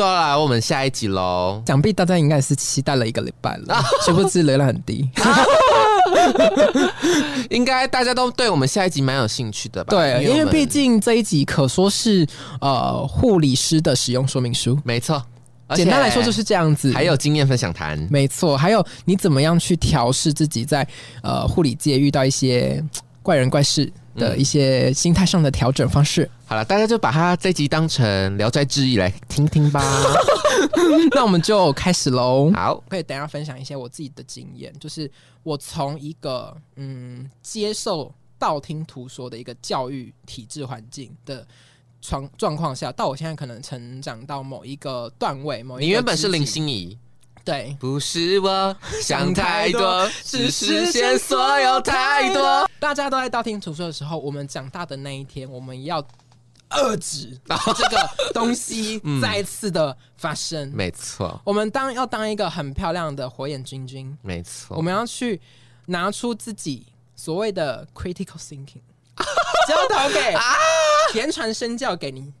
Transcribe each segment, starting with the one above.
好，又要来我们下一集喽。想必大家应该是期待了一个礼拜了，殊不知流量很低。应该大家都对我们下一集蛮有兴趣的吧？对，因为毕竟这一集可说是呃护理师的使用说明书，没错，简单来说就是这样子。还有经验分享谈。没错，还有你怎么样去调试自己在呃护理界遇到一些怪人怪事的一些心态上的调整方式。好了，大家就把它这集当成《聊斋志异》来听听吧。那我们就开始喽。好，可以等一下分享一些我自己的经验，就是我从一个嗯接受道听途说的一个教育体制环境的状状况下，到我现在可能成长到某一个段位，某一个你原本是林心怡，对。不是我想太多，是实现所有太多。大家都在道听途说的时候，我们长大的那一天，我们要遏制 这个东西嗯再次的发生。没错，我们当要当一个很漂亮的火眼金睛，没错。我们要去拿出自己所谓的 critical thinking，交投给言传身教给你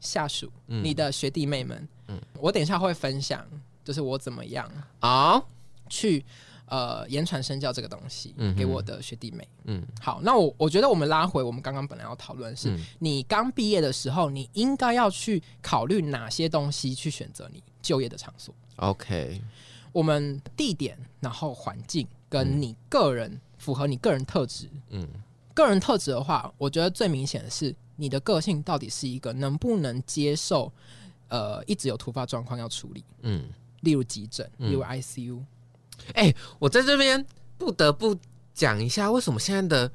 下属、嗯你的学弟妹们。我等一下会分享，就是我怎么样啊，去呃言传身教这个东西嗯给我的学弟妹。嗯好，那我我觉得我们拉回我们刚刚本来要讨论的是，嗯你刚毕业的时候，你应该要去考虑哪些东西去选择你就业的场所。，OK，我们地点，然后环境跟你个人、符合你个人特质。嗯个人特质的话，我觉得最明显的是你的个性到底是一个能不能接受，呃，一直有突发状况要处理，嗯。例如急诊，嗯例如 ICU。哎、我在这边不得不讲一下，为什么现在的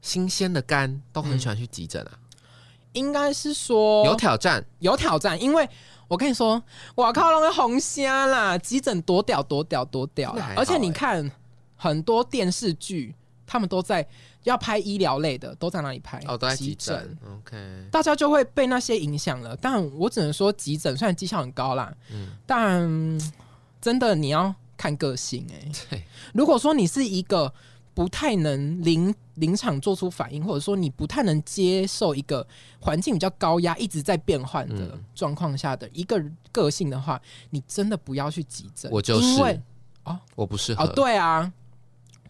新鲜的肝都很喜欢去急诊啊？应该是说有挑战，有挑战，因为我跟你说，我靠，那个红虾啦，急诊多屌多屌多屌而且你欸看很多电视剧，他们都在要拍医疗类的，都在哪里拍？哦，都在急急诊。OK，大家就会被那些影响了。但我只能说，急诊虽然绩效很高啦，嗯但嗯真的你要看个性哎、对，如果说你是一个不太能临临场做出反应，或者说你不太能接受一个环境比较高压、一直在变换的嗯状况下的一个个性的话，你真的不要去急诊。我就是因为我不适合。哦，对啊，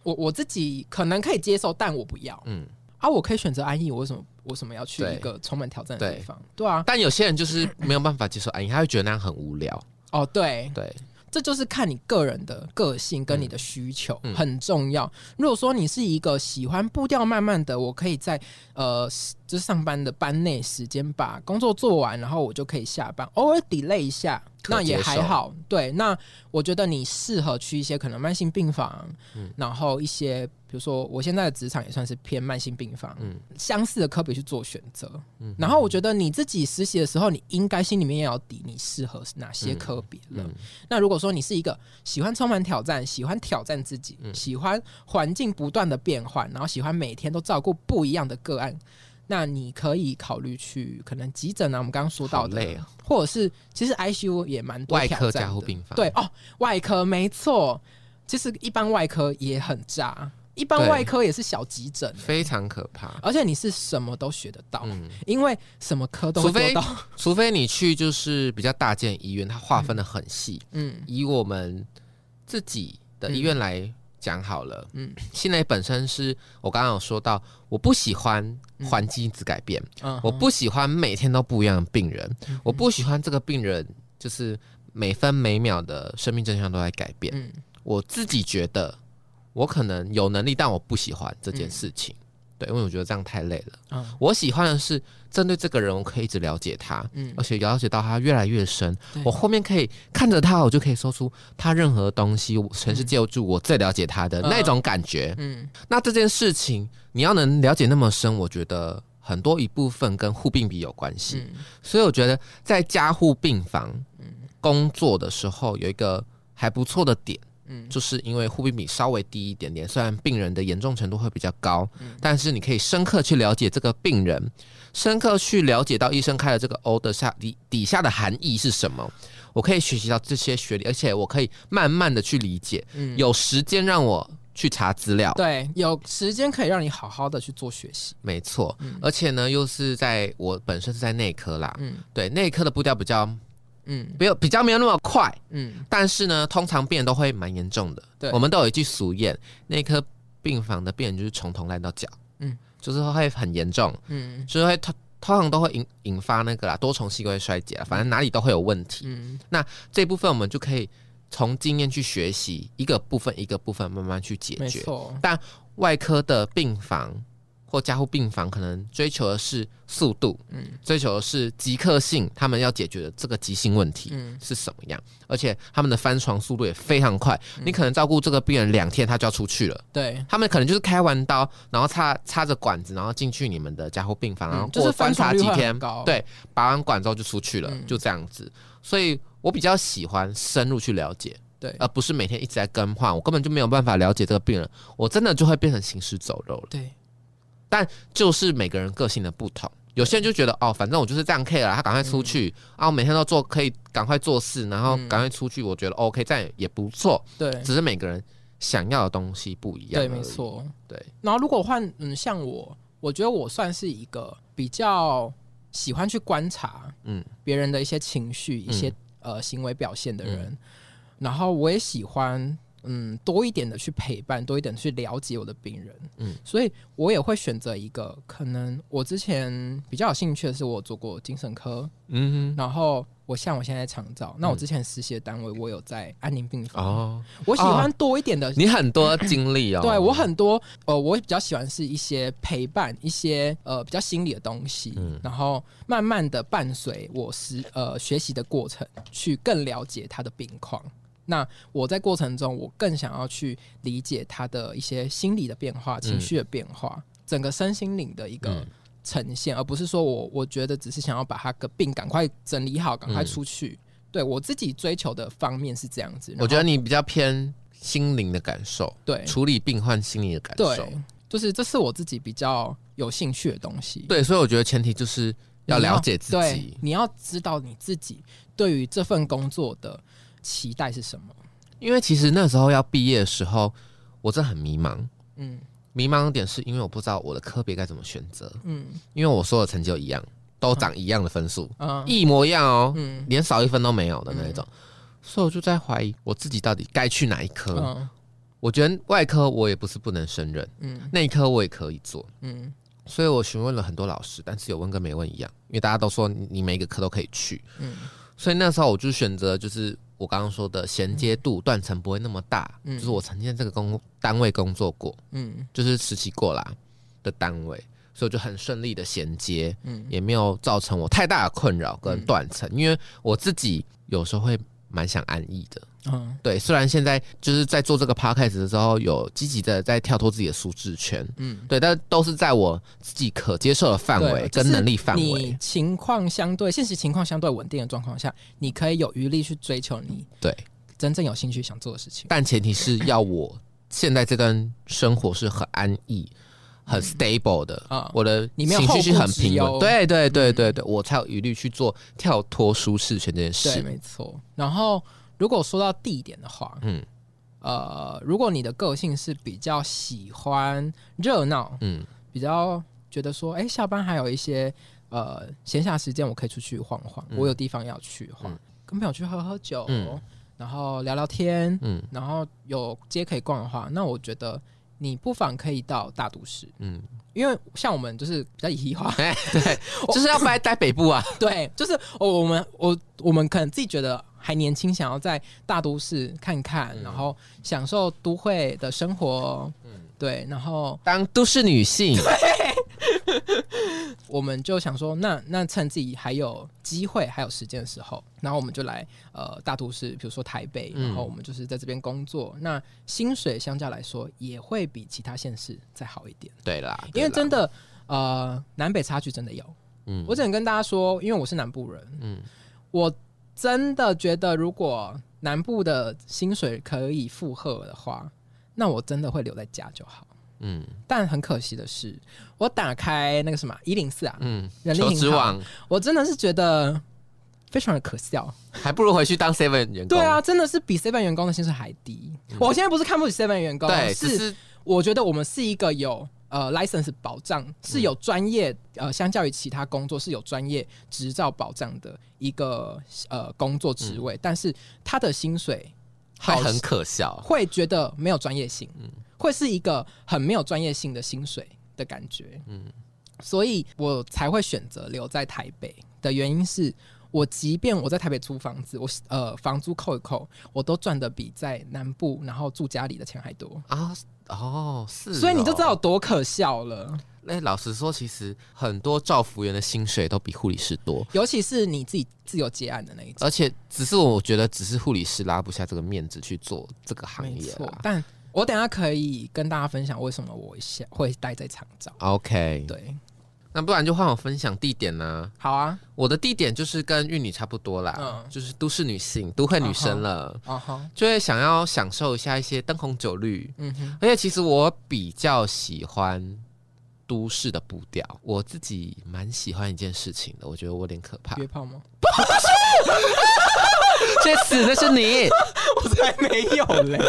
我我自己可能可以接受，但我不要嗯，啊。我可以选择安逸，我为什么为什么要去一个充满挑战的地方？对啊，但有些人就是没有办法接受安逸，他会觉得那样很无聊。哦对，对，这就是看你个人的个性跟你的需求、嗯很重要。如果说你是一个喜欢步调慢慢的，我可以在呃就是上班的班内时间把工作做完，然后我就可以下班，偶尔 delay 一下，那也还好。对，那我觉得你适合去一些可能慢性病房，嗯然后一些比如说我现在的职场也算是偏慢性病房，嗯相似的科别去做选择。嗯然后我觉得你自己实习的时候，你应该心里面也要底，你适合哪些科别了。嗯那如果说你是一个喜欢充满挑战、喜欢挑战自己、嗯喜欢环境不断的变换，然后喜欢每天都照顾不一样的个案，那你可以考虑去可能急诊啊，我们刚刚说到的，累啊或者是其实 ICU 也蛮多外科加护病房。对哦，外科没错，其实一般外科也很渣，一般外科也是小急诊，非常可怕。而且你是什么都学得到，嗯，因为什么科都会除非做到，除非你去就是比较大件医院，它划分的很细。嗯。以我们自己的医院来讲好了，嗯。嗯，新蕾本身是我刚刚有说到，我不喜欢环境一直改变，嗯，我不喜欢每天都不一样的病人，我不喜欢这个病人就是每分每秒的生命真相都在改变。嗯。我自己觉得我可能有能力，但我不喜欢这件事情。对，因为我觉得这样太累了。嗯我喜欢的是针对这个人，我可以一直了解他，嗯而且了解到他越来越深。我后面可以看着他，我就可以说出他任何东西，我全是借助我最了解他的嗯那种感觉。嗯那这件事情你要能了解那么深，我觉得很多一部分跟护病比有关系。嗯所以我觉得在加护病房工作的时候，有一个还不错的点。嗯就是因为护病比稍微低一点点，虽然病人的严重程度会比较高，嗯但是你可以深刻去了解这个病人，深刻去了解到医生开的这个 order 下底底下的含义是什么。我可以学习到这些学历，而且我可以慢慢的去理解。嗯有时间让我去查资料。对，有时间可以让你好好的去做学习。没错，嗯而且呢，又是在我本身是在内科啦，嗯对内科的步调比较嗯。没有比较没有那么快，嗯，但是呢，通常病人都会蛮严重的。对。我们都有一句俗谚，内科病房的病人就是从头烂到脚，嗯，就是会很严重，嗯。就是会通通常都会引引发那个啦多重器官衰竭啊，反正哪里都会有问题。嗯。那这部分我们就可以从经验去学习，一个部分一个部分慢慢去解决。没错，外科的病房或加护病房可能追求的是速度，嗯追求的是即刻性，他们要解决的这个急性问题。嗯是什么样？而且他们的翻床速度也非常快，嗯你可能照顾这个病人两天，他就要出去了。对，他们可能就是开完刀，然后插插着管子，然后进去你们的加护病房，然后观察几天对，拔完管之后就出去了，嗯就这样子。所以我比较喜欢深入去了解，对而不是每天一直在更换，我根本就没有办法了解这个病人，我真的就会变成行尸走肉了。对，就是每个人个性的不同。有些人就觉得哦，反正我就是这样 K 了，他赶快出去、啊，我每天都做可以赶快做事，然后嗯赶快出去，我觉得 OK，这样也不错。对只是每个人想要的东西不一样。对，没。错。对，然后如果换嗯，像我，我觉得我算是一个比较喜欢去观察嗯别人的一些情绪、一些、呃行为表现的人，然后我也喜欢嗯多一点的去陪伴，多一点去了解我的病人，嗯。嗯，所以我也会选择一个可能我之前比较有兴趣的是，我做过精神科，嗯然后我像我现在长照，那我之前实习的单位我有在安宁病，房，哦，我喜欢多一点的你很多经历哦。对我很多呃，我比较喜欢是一些陪伴，一些呃比较心理的东西，嗯。然后慢慢的伴随我实呃学习的过程，去更了解他的病况。那我在过程中，我更想要去理解他的一些心理的变化、情绪的变化，整个身心灵的一个嗯呈现，而不是说我我觉得只是想要把他的病赶快整理好，赶快嗯出去。对我自己追求的方面是这样子，我觉得你比较偏心灵的感受，对处理病患心理的感受。对，就是这是我自己比较有兴趣的东西。对，所以我觉得前提就是要了解自对己，。你要知道你自己对于这份工作的期待是什么。因为其实那时候要毕业的时候，我真的很迷茫。嗯迷茫的点是因为我不知道我的科别该怎么选择，嗯因为我所有成绩都一样，都长一样的分数，嗯一模一样哦，嗯连少一分都没有的那一种。所以我就在怀疑我自己到底该去哪一科。嗯我觉得外科我也不是不能胜任，嗯内科我也可以做。嗯所以我询问了很多老师，但是有问跟没问一样，因为大家都说你你每一个科都可以去。嗯所以那时候我就选择就是我刚刚说的衔接度断层不会那么大，嗯。就是我曾经在这个工单位工作过，嗯。就是实习过啦的单位，所以就很顺利的衔接，嗯。也没有造成我太大的困扰跟断层，因为我自己有时候会蛮想安逸的。嗯对，虽然现在就是在做这个 podcast 的时候，有积极的在跳脱自己的舒适圈，嗯，对，但都是在我自己可接受的范围跟能力范围你围。情况相对现实情况相对稳定的状况下，你可以有余力去追求你对，真正有兴趣想做的事情。但前提是要我现在这段生活是很安逸、很 stable 的，啊我的情绪是很平稳。对对对对对，我才有余力去做跳脱舒适圈这件对，事。没错。然后如果说到地点的话，嗯。呃，如果你的个性是比较喜欢热闹，嗯。比较觉得说，哎、下班还有一些呃闲暇时间，我可以出去晃晃，嗯。我有地方要去晃，嗯。跟朋友去喝喝酒，嗯。然后聊聊天，嗯。然后有街可以逛的话，那我觉得你不妨可以到大都市，嗯，因为像我们就是比较移化，哎，对，就是要待待北部啊。对，就是我我们我我们可能自己觉得还年轻，想要在大都市看看，嗯。然后享受都会的生活，嗯。对，然后当都市女性，我们就想说，那那趁自己还有机会、还有时间的时候，然后我们就来呃大都市，比如说台北，嗯。然后我们就是在这边工作，那薪水相较来说也会比其他县市再好一点，对啦，因为真，的呃南北差距真的有。嗯。我只能跟大家说，因为我是南部人，嗯。我真的觉得如果南部的薪水可以负荷的话，那我真的会留在家就好。嗯但很可惜的是，我打开那个什么一零四啊，嗯，人力银行我真的是觉得非常的可笑。还不如回去当 seven 员工。对啊，，真的是比 seven 员工的薪水还低。我现在不是看不起 seven 员工，对，是是我觉得我们是一个有呃 license 保障，是有专业呃，相较于其他工作是有专业执照保障的一个呃工作职位，但是他的薪水好会很可笑。会觉得没有专业性，会是一个很没有专业性的薪水的感觉，嗯，所以我才会选择留在台北的原因是。我即便我在台北租房子，我呃房租扣一扣，我都赚的比在南部然后住家里的钱还多，啊，哦，是，所以你就知道有。多可笑了。那、老实说，其实很多照服员的薪水都比护理师多，尤其是你自己自由接案的那一种，而且只是我觉得，只是护理师拉不下这个面子去做这个行业。。但我等下可以跟大家分享为什么我想会待在长照。OK，对，那不然就换我分享地点呢、好啊，我的地点就是跟玉女差不多啦，嗯。就是都市女性、都会女生了，就会想要享受一下一些灯红酒绿。嗯哼，而且其实我比较喜欢都市的步调，我自己蛮喜欢一件事情的，我觉得我有点可怕。约炮吗？这死的是你，我才没有嘞。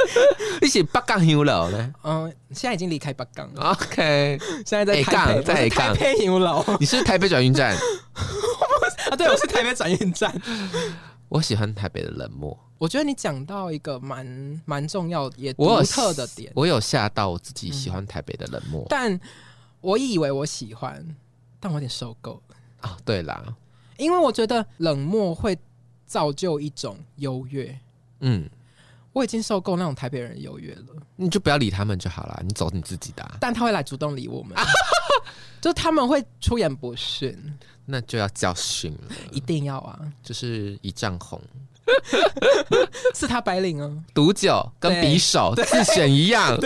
一起八杠 U 楼呢？嗯，现在已经离开八杠了，？OK，现在在北台北，在台港。北牛楼你是台北转运站，啊，对，我是台北转运站。我喜欢台北的冷漠。我觉得你讲到一个蛮蛮重要也我有独特的点，我有吓到我自己喜欢台北的冷漠。但我以为我喜欢，但我有点受够了，啊、对啦，因为我觉得冷漠会造就一种优越。嗯，我已经受够那种台北人的优越了，你就不要理他们就好了，你走你自己的啊、但他会来主动理我们，就他们会出言不逊，那就要教训了，一定要啊，就是一丈红。是他白领啊，毒酒跟匕首自选一样，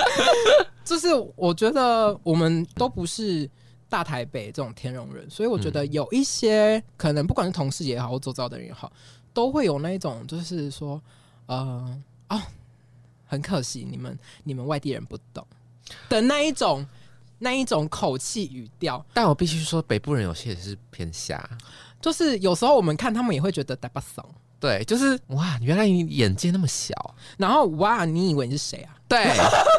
就是我觉得我们都不是大台北这种天龙人，所以我觉得有一些可能不管是同事也好，或周遭的人也好，都会有那一种就是说，呃哦，很可惜你们你们外地人不懂的那一种那一种口气语调，但我必须说，北部人有些也是偏狭。就是有时候我们看他们也会觉得呆巴怂，对，就是哇，原来你眼界那么小。然后哇，你以为你是谁啊？对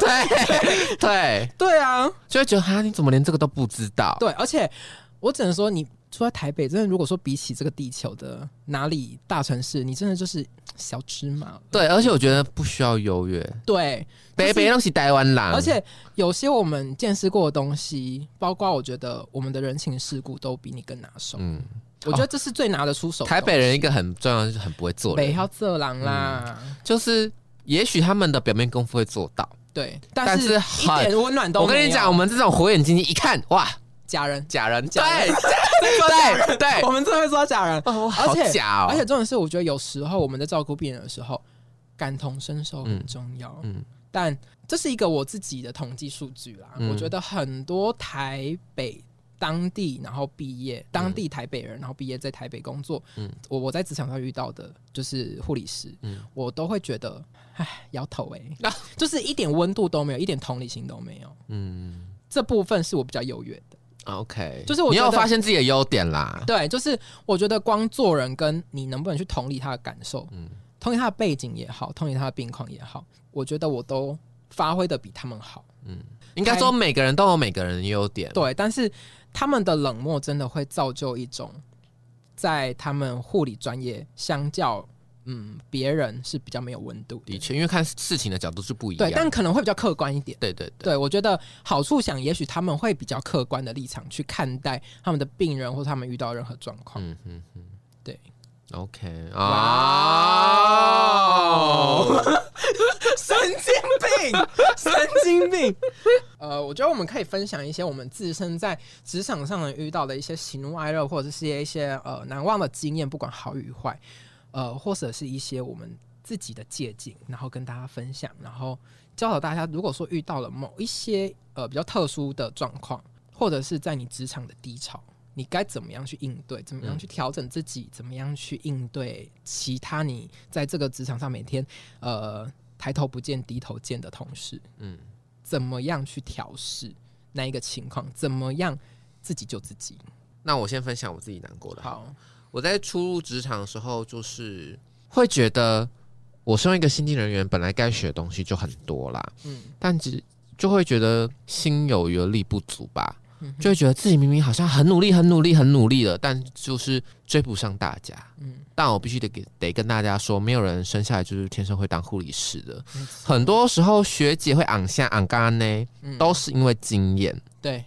对 对，对啊，就会觉得哈，你怎么连这个都不知道？对，而且我只能说，你住在台北，真的如果说比起这个地球的哪里大城市，你真的就是小芝麻。对，而且我觉得不需要优越，对，北北东西台湾狼，而且有些我们见识过的东西，包括我觉得我们的人情世故都比你更拿手。嗯，我觉得这是最拿得出手的。台北人一个很重要的就是很不会做人，北漂色狼啦，就是也许他们的表面功夫会做到。对，但但是是很一点温暖都没有。我跟你讲，我们这种火眼金睛一看，哇，假人，假人，假对人对 对我，们真的会说假人。哦，而好且假哦，而且重点是，我觉得有时候我们在照顾病人的时候，感同身受很重要。嗯嗯但这是一个我自己的统计数据啦。嗯我觉得很多台北当地然后毕业，当地台北人然后毕业在台北工作，嗯。我我在职场上遇到的就是护理师，嗯。我都会觉得，唉，摇头哎、啊。就是一点温度都没有，一点同理心都没有。嗯。这部分是我比较优越的。，OK，就是我你有发现自己的优点啦，对，就是我觉得光做人跟你能不能去同理他的感受，嗯。同理他的背景也好，同理他的病况也好，我觉得我都发挥的比他们好。嗯。应该说每个人都有每个人的优点，对，但是他们的冷漠真的会造就一种在他们护理专业相较嗯别人是比较没有温度的。的确，因为看事情的角度是不一样。对，，但可能会比较客观一点。对对对，对，我觉得好处想，也许他们会比较客观的立场去看待他们的病人或他们遇到任何状况。嗯嗯嗯，对，OK。哇啊，神经病，神经病。呃，我觉得我们可以分享一些我们自身在职场上能遇到的一些喜怒哀乐，或者是一些呃难忘的经验，不管好与坏，呃，或者是一些我们自己的借鉴，然后跟大家分享，然后教导大家，如果说遇到了某一些呃比较特殊的状况，或者是在你职场的低潮。你该怎么样去应对？怎么样去调整自己？怎么样去应对其他你在这个职场上每天呃抬头不见低头见的同事？嗯怎么样去调试那一个情况？怎么样自己救自己？那我先分享我自己难过的。好，我在初入职场的时候，就是会觉得我身为一个新进人员，本来该学的东西就很多啦，嗯但只就会觉得心有余而力不足吧，嗯就会觉得自己明明好像很努力、很努力、很努力了，但就是追不上大家。嗯，但我必须得给得跟大家说，没有人生下来就是天生会当护理师的，很多时候学姐会昂下昂干呢，嗯。都是因为经验。对。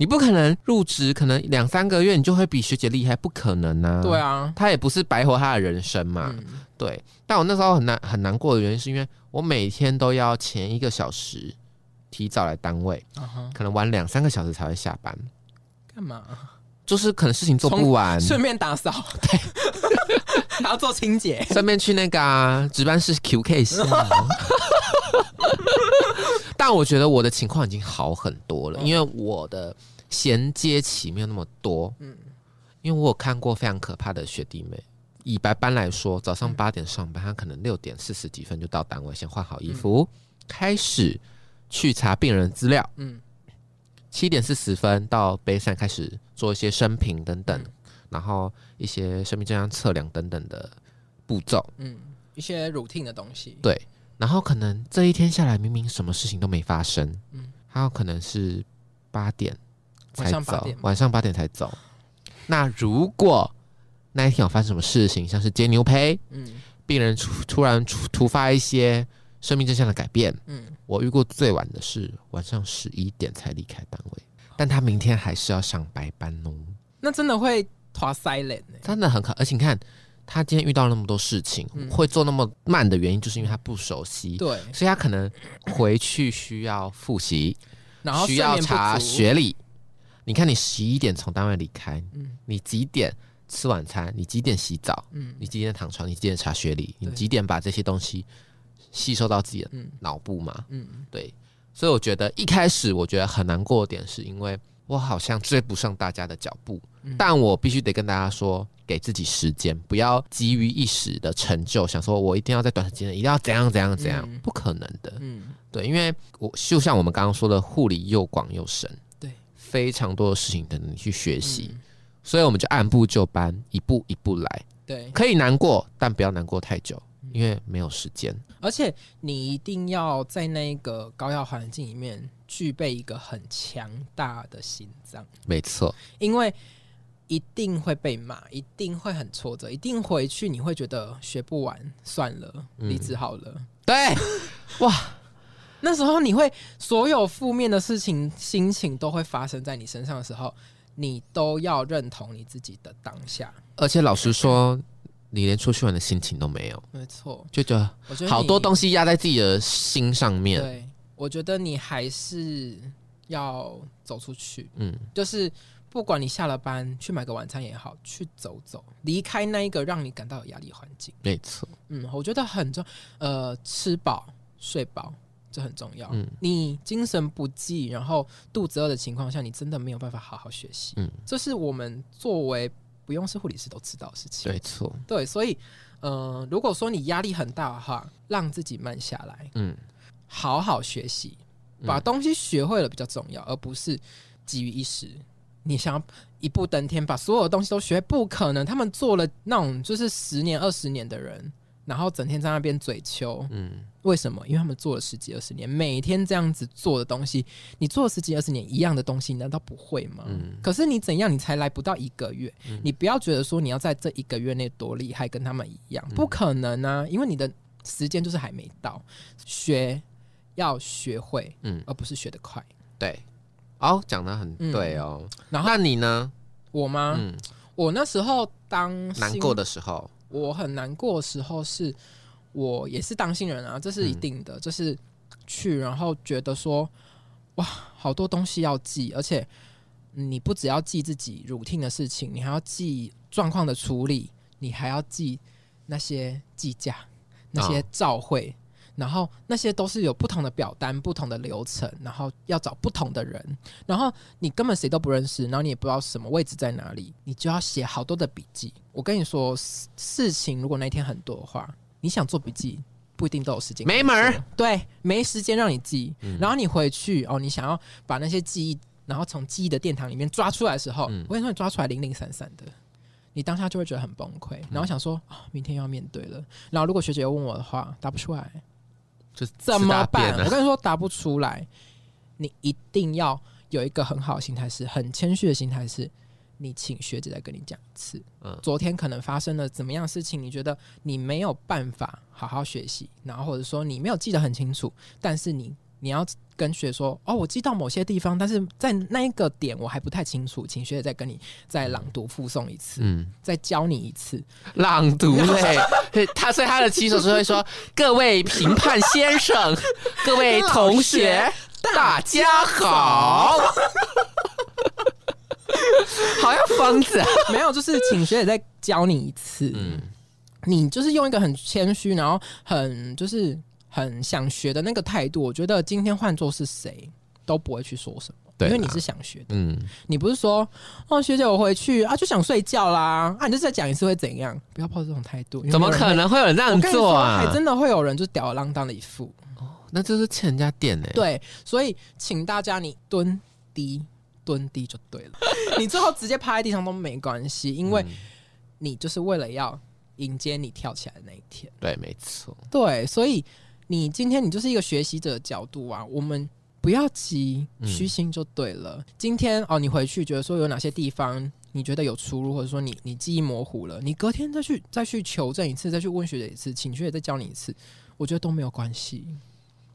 你不可能入职，可能两三个月你就会比学姐厉害，不可能啊！对，啊，她也不是白活她的人生嘛。嗯。对，但我那时候很难很难过的原因，是因为我每天都要前一个小时提早来单位，可能晚两三个小时才会下班，干嘛？就是可能事情做不完，顺便打扫，对，还要做清洁，顺便去那个、啊、值班室 QK 一下。但我觉得我的情况已经好很多了，因为我的衔接期没有那么多。嗯因为我有看过非常可怕的学弟妹。以白班来说，早上八点上班，他可能六点四十几分就到单位，先换好衣服，开始去查病人资料。嗯七点四十分到北山开始做一些生平等等，嗯。然后一些生命健康测量等等的步骤。嗯，一些 routine 的东西，对，然后可能这一天下来，明明什么事情都没发生，嗯。还有可能是八点才晚上八走点，晚上八点才走。那如果那一天有发生什么事情，像是接牛胚，嗯。病人突突然突突发一些生命真相的改变，嗯，我遇过最晚的是晚上十一点才离开单位，但他明天还是要上白班哦，那真的会拖 silent 呢、真的很可。而且你看，他今天遇到那么多事情，嗯会做那么慢的原因，就是因为他不熟悉。对，所以他可能回去需要复习，然后需要查，学历。你看，你十一点从单位离开，嗯你几点吃晚餐？你几点洗澡？嗯你几点躺床？你几点查学历？你几点把这些东西吸收到自己的嗯。脑部嘛？嗯。对，所以我觉得一开始我觉得很难过的点，是因为我好像追不上大家的脚步，嗯。但我必须得跟大家说，给自己时间，不要急于一时的成就，想说我一定要在短时间内一定要怎样怎样怎样，嗯。不可能的。嗯，对，因为我就像我们刚刚说的，护理又广又深，对，非常多的事情等着你去学习，嗯。所以我们就按部就班，一步一步来，对，可以难过，但不要难过太久，嗯因为没有时间。而且你一定要在那个高压环境里面具备一个很强大的心脏，没错，因为一定会被骂，一定会很挫折，一定回去你会觉得学不完，算了，嗯离职好了。对，哇那时候你会所有负面的事情、心情都会发生在你身上的时候，你都要认同你自己的当下。而且老实说，你连出去玩的心情都没有，没错，就觉得我觉得好多西。东西压在自己的心上面。对，我觉得你还是要走出去，嗯，就是不管你下了班去买个晚餐也好，去走走，离开那一个让你感到有压力的环境。没错，嗯，我觉得很重，呃，吃饱睡饱这很重要。嗯你精神不济，然后肚子饿的情况下，你真的没有办法好好学习。嗯，这是我们作为不用是护理师都知道的事情。没错，对，所以，呃，如果说你压力很大的话，让自己慢下来，嗯，好好学习，把嗯东西学会了比较重要，而不是急于一时。你想要一步登天，把所有的东西都学会，不可能。他们做了那种就是十年、二十年的人，然后整天在那边嘴求，嗯，为什么？因为他们做了十几二十年，每天这样子做的东西，你做了十几二十年一样的东西，你难道不会吗？嗯可是你怎样，你才来不到一个月，你不要觉得说你要在这一个月内多厉害，跟他们一样，不可能啊！因为你的时间就是还没到，学要学会，嗯而不是学得快。对。哦，讲的很嗯对哦。然后那你呢？我吗？嗯，我那时候当难过的时候，我很难过的时候是，我也是当新人啊，这是一定的，就是去然后觉得说，哇，好多东西要记，而且你不只要记自己 routine 的事情，你还要记状况的处理，你还要记那些计价、那些哦照会。然后那些都是有不同的表单、不同的流程，然后要找不同的人，然后你根本谁都不认识，然后你也不知道什么位置在哪里，你就要写好多的笔记。我跟你说，事事情如果那一天很多的话，你想做笔记不一定都有时间，没门儿，对，没时间让你记。嗯然后你回去哦，你想要把那些记忆然后从记忆的殿堂里面抓出来的时候，嗯我跟你说，你抓出来零零散散的，你当下就会觉得很崩溃，然后想说啊、明天又要面对了。然后如果学姐又问我的话，答不出来就是怎么办？我？跟你说，答不出来，你一定要有一个很好的心态是，很谦虚的心态是。你请学姐再跟你讲一次，嗯昨天可能发生了怎么样的事情，你觉得你没有办法好好学习，然后或者说你没有记得很清楚，但是你你要跟学姐说，哦，我记到某些地方，但是在那一个点我还不太清楚，请学姐再跟你再朗读附送一次，嗯，再教你一次。朗读嘞，他所以他的起手是会说：“各位评判先生，各位同学，大家好。”好像疯子啊！没有，就是请学姐再教你一次。嗯你就是用一个很谦虚，然后很就是很想学的那个态度，我觉得今天换做是谁都不会去说什么，对因为你是想学的，嗯，你不是说哦学姐我回去啊就想睡觉啦，啊你就再讲一次会怎样？不要抱这种态度，怎么可能会有人这样做啊还？真的会有人就吊儿郎当的一副。哦那就是欠人家店呢。对，所以请大家你蹲低蹲低就对了，你最后直接趴在地上都没关系，因为嗯你就是为了要迎接你跳起来的那一天。对，没错。对，所以你今天你就是一个学习者的角度啊，我们不要急，嗯虚心就对了。今天哦，你回去觉得说有哪些地方你觉得有出入，或者说你你记忆模糊了，你隔天再去再去求证一次，再去问学姐一次，请学姐再教你一次，我觉得都没有关系。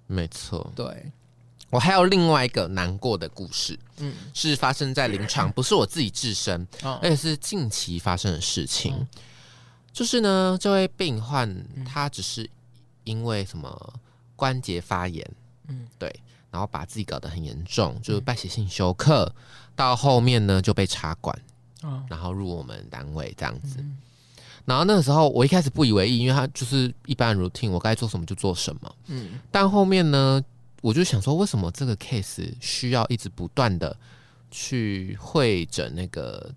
没错，对，我还有另外一个难过的故事，嗯，是发生在临床，不是我自己自身，哦而且是近期发生的事情。嗯就是呢，这位病患他只是因为什么关节发炎，嗯对，然后把自己搞得很严重，就是败血性休克，到后面呢就被插管，哦，然后入我们单位这样子。嗯然后那个时候我一开始不以为意，因为他就是一般 routine，我该做什么就做什么。嗯但后面呢，我就想说，为什么这个 case 需要一直不断的去会诊那个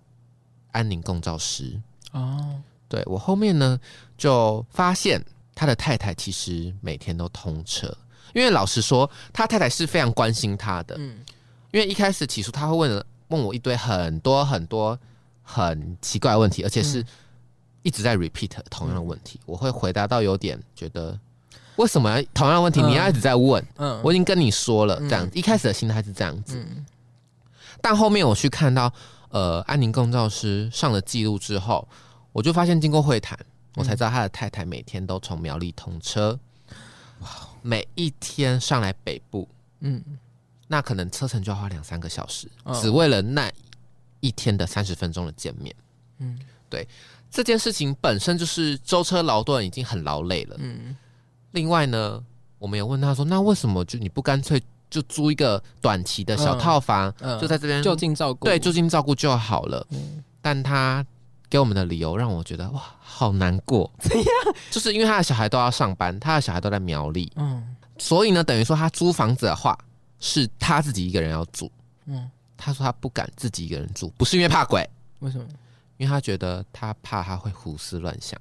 安宁共照师？哦，对我后面呢，就发现他的太太其实每天都通车，因为老实说，他太太是非常关心他的，嗯。因为一开始起初他会问问我一堆很多很多很奇怪的问题，而且是一直在 repeat 同样的问题，我会回答到有点觉得。为什么同样的问题嗯。你要一直在问？嗯，我已经跟你说了，嗯。这样、一开始的心态是这样子，嗯。但后面我去看到呃安宁共照师上了记录之后，我就发现经过会谈，我才知道他的太太每天都从苗栗通车，每一天上来北部，嗯那可能车程就要花两三个小时，嗯只为了那一天的三十分钟的见面。嗯对这件事情本身就是舟车劳顿，已经很劳累了。嗯另外呢，我们也问他说，那为什么就你不干脆就租一个短期的小套房，嗯，就在这边就近照顾，对就近照顾就好了？嗯但他给我们的理由让我觉得哇，好难过。怎样？就是因为他的小孩都要上班，他的小孩都在苗栗，嗯所以呢，等于说他租房子的话，是他自己一个人要住。嗯，他说他不敢自己一个人住，不是因为怕鬼，为什么？因为他觉得他怕他会胡思乱想，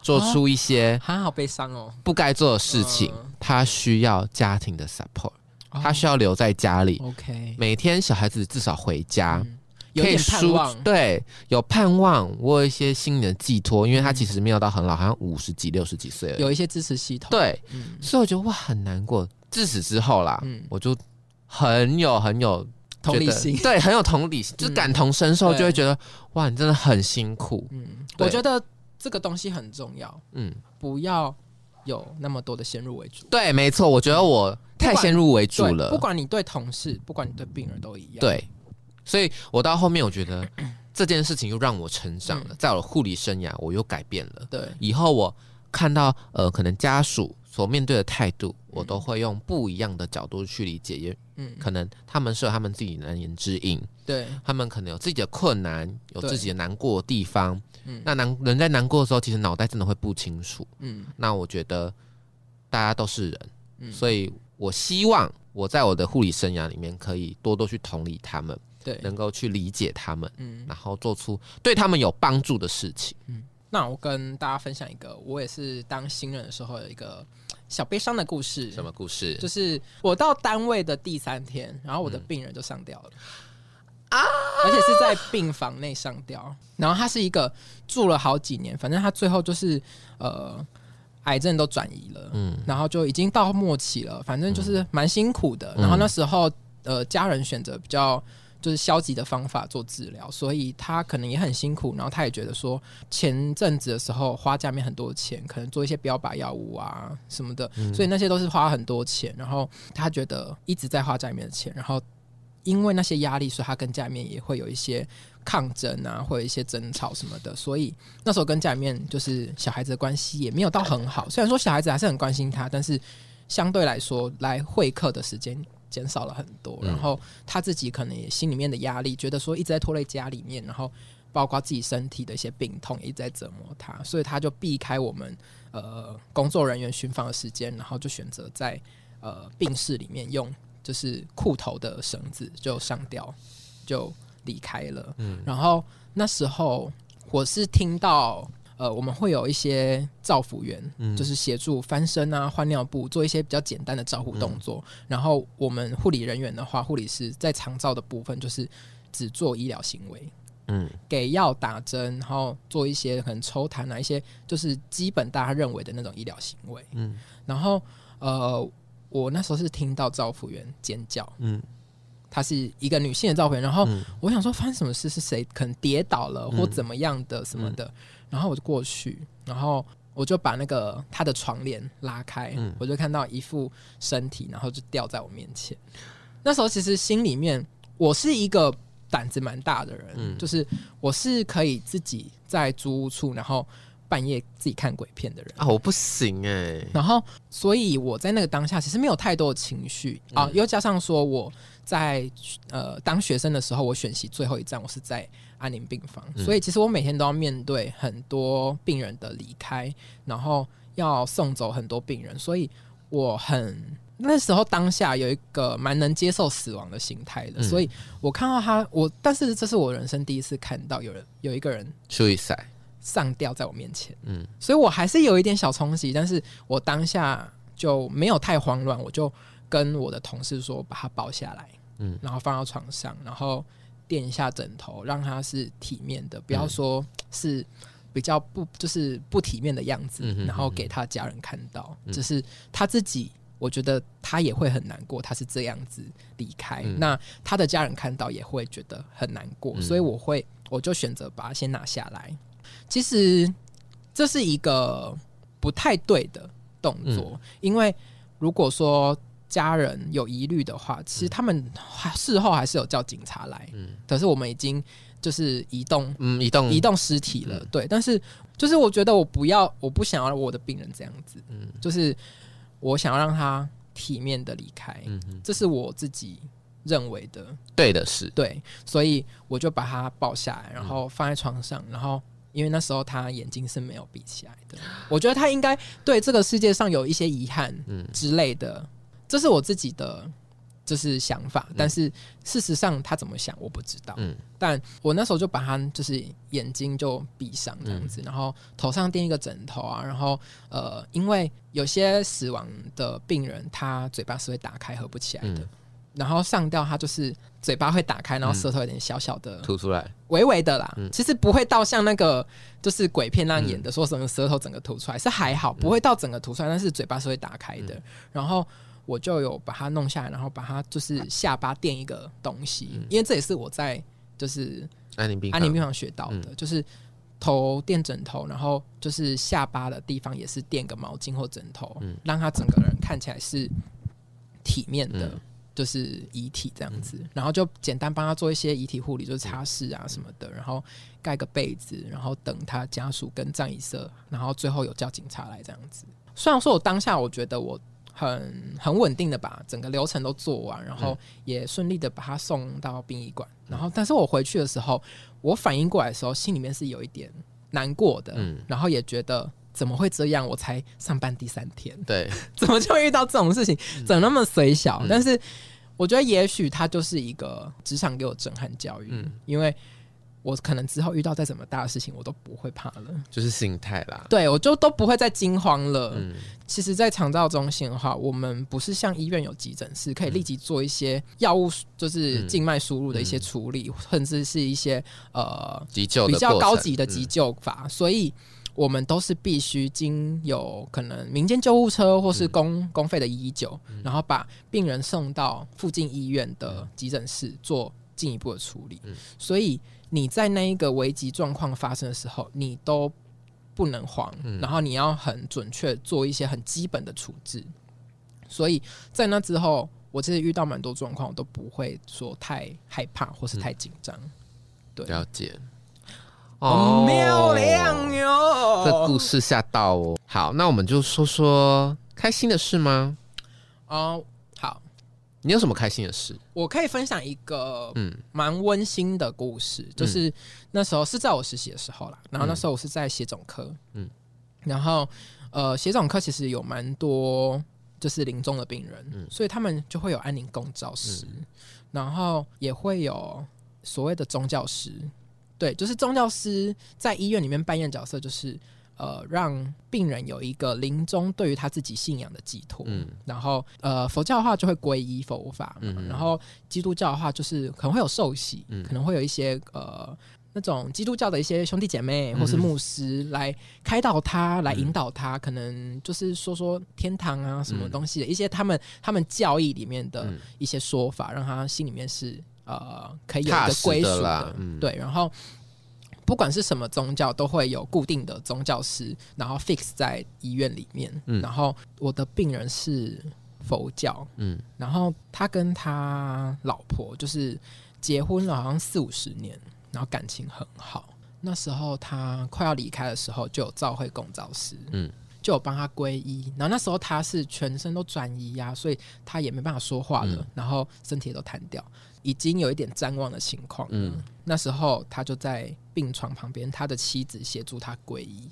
做出一些他好悲伤哦，不该做的事情。嗯他需要家庭的 support，、哦他需要留在家里，OK，每天小孩子至少回家。嗯有可以输点盼望，对，有盼望，我有一些心理的寄托，因为他其实没有到很老，好像五十几、六十几岁了。有一些支持系统，，对，嗯。所以我觉得哇很难过。自此之后啦，嗯。我就很有很有同理心，对，很有同理心，就感同身受，就会觉得哇，你真的很辛苦。嗯，我觉得这个东西很重要，嗯，不要有那么多的先入为主，对，没错，我觉得我太先入为主对，了。不管你对同事，不管你对病人都一样，，对，所以我到后面我觉得 这件事情又让我成长了，嗯。在我的护理生涯我又改变了。对，以后我看到呃可能家属所面对的态度，我都会用不一样的角度去理解，也嗯，可能他们是有他们自己难言之隐，对，他们可能有自己的困难，有自己的难过的地方。嗯。那难人在难过的时候，其实脑袋真的会不清楚。嗯。那我觉得大家都是人，嗯，所以我希望我在我的护理生涯里面可以多多去同理他们，对，能够去理解他们，嗯，然后做出对他们有帮助的事情。嗯那我跟大家分享一个，我也是当新人的时候有一个小悲伤的故事。什么故事？就是我到单位的第三天，然后我的病人就上吊了。啊！而且是在病房内上吊，然后他是一个住了好几年，反正他最后就是呃，癌症都转移了，嗯，然后就已经到末期了，反正就是蛮辛苦的。然后那时候呃，家人选择比较就是消极的方法做治疗，所以他可能也很辛苦。然后他也觉得说，前阵子的时候花家里面很多钱，可能做一些标靶药物啊什么的，所以那些都是花很多钱。然后他觉得一直在花家里面的钱，然后。因为那些压力，所以他跟家里面也会有一些抗争啊，或者一些争吵什么的。所以那时候跟家里面就是小孩子的关系也没有到很好。虽然说小孩子还是很关心他，但是相对来说来会客的时间减少了很多。然后他自己可能也心里面的压力，觉得说一直在拖累家里面，然后包括自己身体的一些病痛也一直在折磨他，所以他就避开我们呃工作人员巡访的时间，然后就选择在呃病室里面用。就是裤头的绳子就上吊，就离开了。嗯，然后那时候我是听到，呃，我们会有一些照护员，就是协助翻身啊、换尿布，做一些比较简单的照护动作。然后我们护理人员的话，护理师在长照的部分就是只做医疗行为，嗯，给药、打针，然后做一些可能抽痰啊，一些就是基本大家认为的那种医疗行为。嗯，然后呃。我那时候是听到照护员尖叫，嗯，她是一个女性的照护员，然后我想说发生什么事，是谁可能跌倒了或怎么样的什么的，然后我就过去，然后我就把那个他的床帘拉开，我就看到一副身体，然后就掉在我面前。那时候其实心里面，我是一个胆子蛮大的人，就是我是可以自己在租屋处，然后。半夜自己看鬼片的人啊，我不行哎。然后，所以我在那个当下其实没有太多的情绪啊，又加上说我在呃当学生的时候，我选习最后一站，我是在安宁病房，所以其实我每天都要面对很多病人的离开，然后要送走很多病人，所以我很那时候当下有一个蛮能接受死亡的心态的，所以我看到他，我但是这是我人生第一次看到有人有一个人出一赛。上吊在我面前，嗯，所以我还是有一点小冲击，但是我当下就没有太慌乱，我就跟我的同事说把他抱下来，嗯，然后放到床上，然后垫一下枕头，让他是体面的，不要说是比较不就是不体面的样子，然后给他家人看到，就是他自己，我觉得他也会很难过，他是这样子离开，那他的家人看到也会觉得很难过，所以我会我就选择把它先拿下来。其实这是一个不太对的动作，因为如果说家人有疑虑的话，其实他们事后还是有叫警察来。嗯，可是我们已经就是移动，嗯，移动移动尸体了。对，但是就是我觉得我不要，我不想要我的病人这样子。嗯，就是我想要让他体面的离开。嗯，这是我自己认为的对的事。对，所以我就把他抱下来，然后放在床上，然后。因为那时候他眼睛是没有闭起来的，我觉得他应该对这个世界上有一些遗憾，嗯之类的，这是我自己的就是想法。但是事实上他怎么想我不知道，嗯，但我那时候就把他就是眼睛就闭上这样子，然后头上垫一个枕头啊，然后呃，因为有些死亡的病人他嘴巴是会打开合不起来的。然后上吊，他就是嘴巴会打开，然后舌头有点小小的吐出来，微微的啦。其实不会到像那个就是鬼片那样演的，说什么舌头整个吐出来是还好，不会到整个吐出来，但是嘴巴是会打开的。然后我就有把它弄下来，然后把它就是下巴垫一个东西，因为这也是我在就是安宁病安宁病房学到的，就是头垫枕头，然后就是下巴的地方也是垫个毛巾或枕头，让他整个人看起来是体面的。就是遗体这样子，然后就简单帮他做一些遗体护理，就是擦拭啊什么的，然后盖个被子，然后等他家属跟葬仪社，然后最后有叫警察来这样子。虽然说我当下我觉得我很很稳定的把整个流程都做完，然后也顺利的把他送到殡仪馆，然后但是我回去的时候，我反应过来的时候，心里面是有一点难过的，嗯，然后也觉得。怎么会这样？我才上班第三天，对，怎么就遇到这种事情？怎么那么随小？但是我觉得，也许他就是一个职场给我震撼教育。嗯，因为我可能之后遇到再怎么大的事情，我都不会怕了。就是心态啦。对，我就都不会再惊慌了。嗯。其实，在肠道中心的话，我们不是像医院有急诊室，可以立即做一些药物，就是嗯静脉输入的一些处理，甚至是一些呃急救比较高级的急救法，所以我们都是必须经有可能民间救护车或是公、公费的一一九，然后把病人送到附近医院的急诊室做进一步的处理。嗯。所以你在那一个危急状况发生的时候，你都不能慌，嗯然后你要很准确做一些很基本的处置。所以在那之后，我其实遇到蛮多状况，我都不会说太害怕或是太紧张。对，了解。好漂亮哦这！故事吓到哦。好，那我们就说说开心的事吗？哦，好，你有什么开心的事？我可以分享一个嗯。蛮温馨的故事，就是那时候是在我实习的时候啦，然后那时候我是在血肿科，嗯。嗯，然后呃，血肿科其实有蛮多就是临终的病人，嗯。所以他们就会有安宁共照师，然后也会有所谓的宗教师，对，就是宗教师在医院里面扮演角色，就是。呃，让病人有一个临终对于他自己信仰的寄托，嗯。然后呃，佛教的话就会皈依佛法然后基督教的话就是可能会有受洗，嗯。可能会有一些呃那种基督教的一些兄弟姐妹或是嗯牧师来开导他，来引导他，可能就是说说天堂啊什么嗯东西的、一些他们他们教义里面的嗯。一些说法，让他心里面是呃可以有一个归属的。对，然后。不管是什么宗教，都会有固定的宗教师，然后 fix 在医院里面。嗯然后我的病人是佛教，嗯然后他跟他老婆就是结婚了，好像四五十年，然后感情很好。那时候他快要离开的时候，就有召会共造师，嗯就有帮他皈依。然后那时候他是全身都转移呀、所以他也没办法说话了，嗯然后身体也都瘫掉，已经有一点谵望的情况。嗯那时候他就在病床旁边，他的妻子协助他皈依。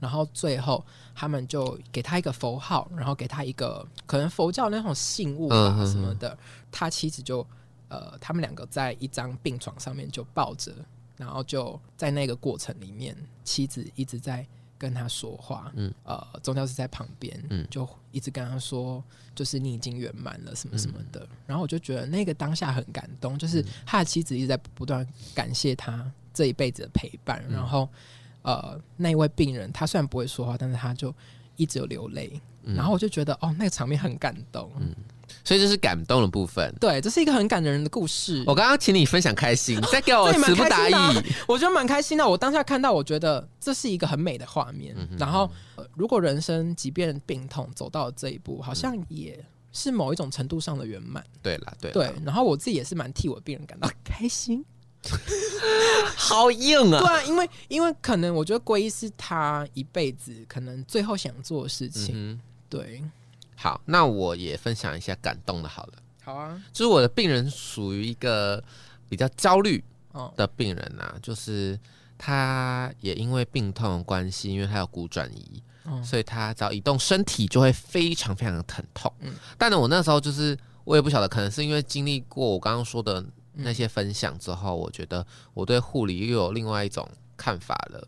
然后最后，他们就给他一个佛号，然后给他一个可能佛教那种信物吧嗯哼哼什么的。他妻子就呃，他们两个在一张病床上面就抱着，然后就在那个过程里面，妻子一直在跟他说话，嗯呃，宗教师在旁边，嗯就一直跟他说，就是你已经圆满了什么什么的。嗯。然后我就觉得那个当下很感动，就是他的妻子一直在不断感谢他这一辈子的陪伴，嗯。然后呃，那一位病人他虽然不会说话，但是他就一直有流泪，嗯。然后我就觉得哦，那个场面很感动。所以这是感动的部分。对，这是一个很感人的故事。我刚刚请你分享开心，再给我词不达意。我觉得蛮开心的。我当下看到，我觉得这是一个很美的画面。嗯然后、呃如果人生即便病痛走到了这一步，好像也是某一种程度上的圆满。对啦，对啦对，然后我自己也是蛮替我病人感到 开心。好硬啊！对啊，因为因为可能我觉得皈依是他一辈子可能最后想做的事情。嗯对，哼，好，那我也分享一下感动的，好了。好啊，就是我的病人属于一个比较焦虑哦，的病人呐、就是他也因为病痛的关系，因为他有骨转移，嗯所以他只要移动身体就会非常非常的疼痛。嗯但呢，我那时候就是我也不晓得，可能是因为经历过我刚刚说的那些分享之后，我觉得我对护理又有另外一种看法了，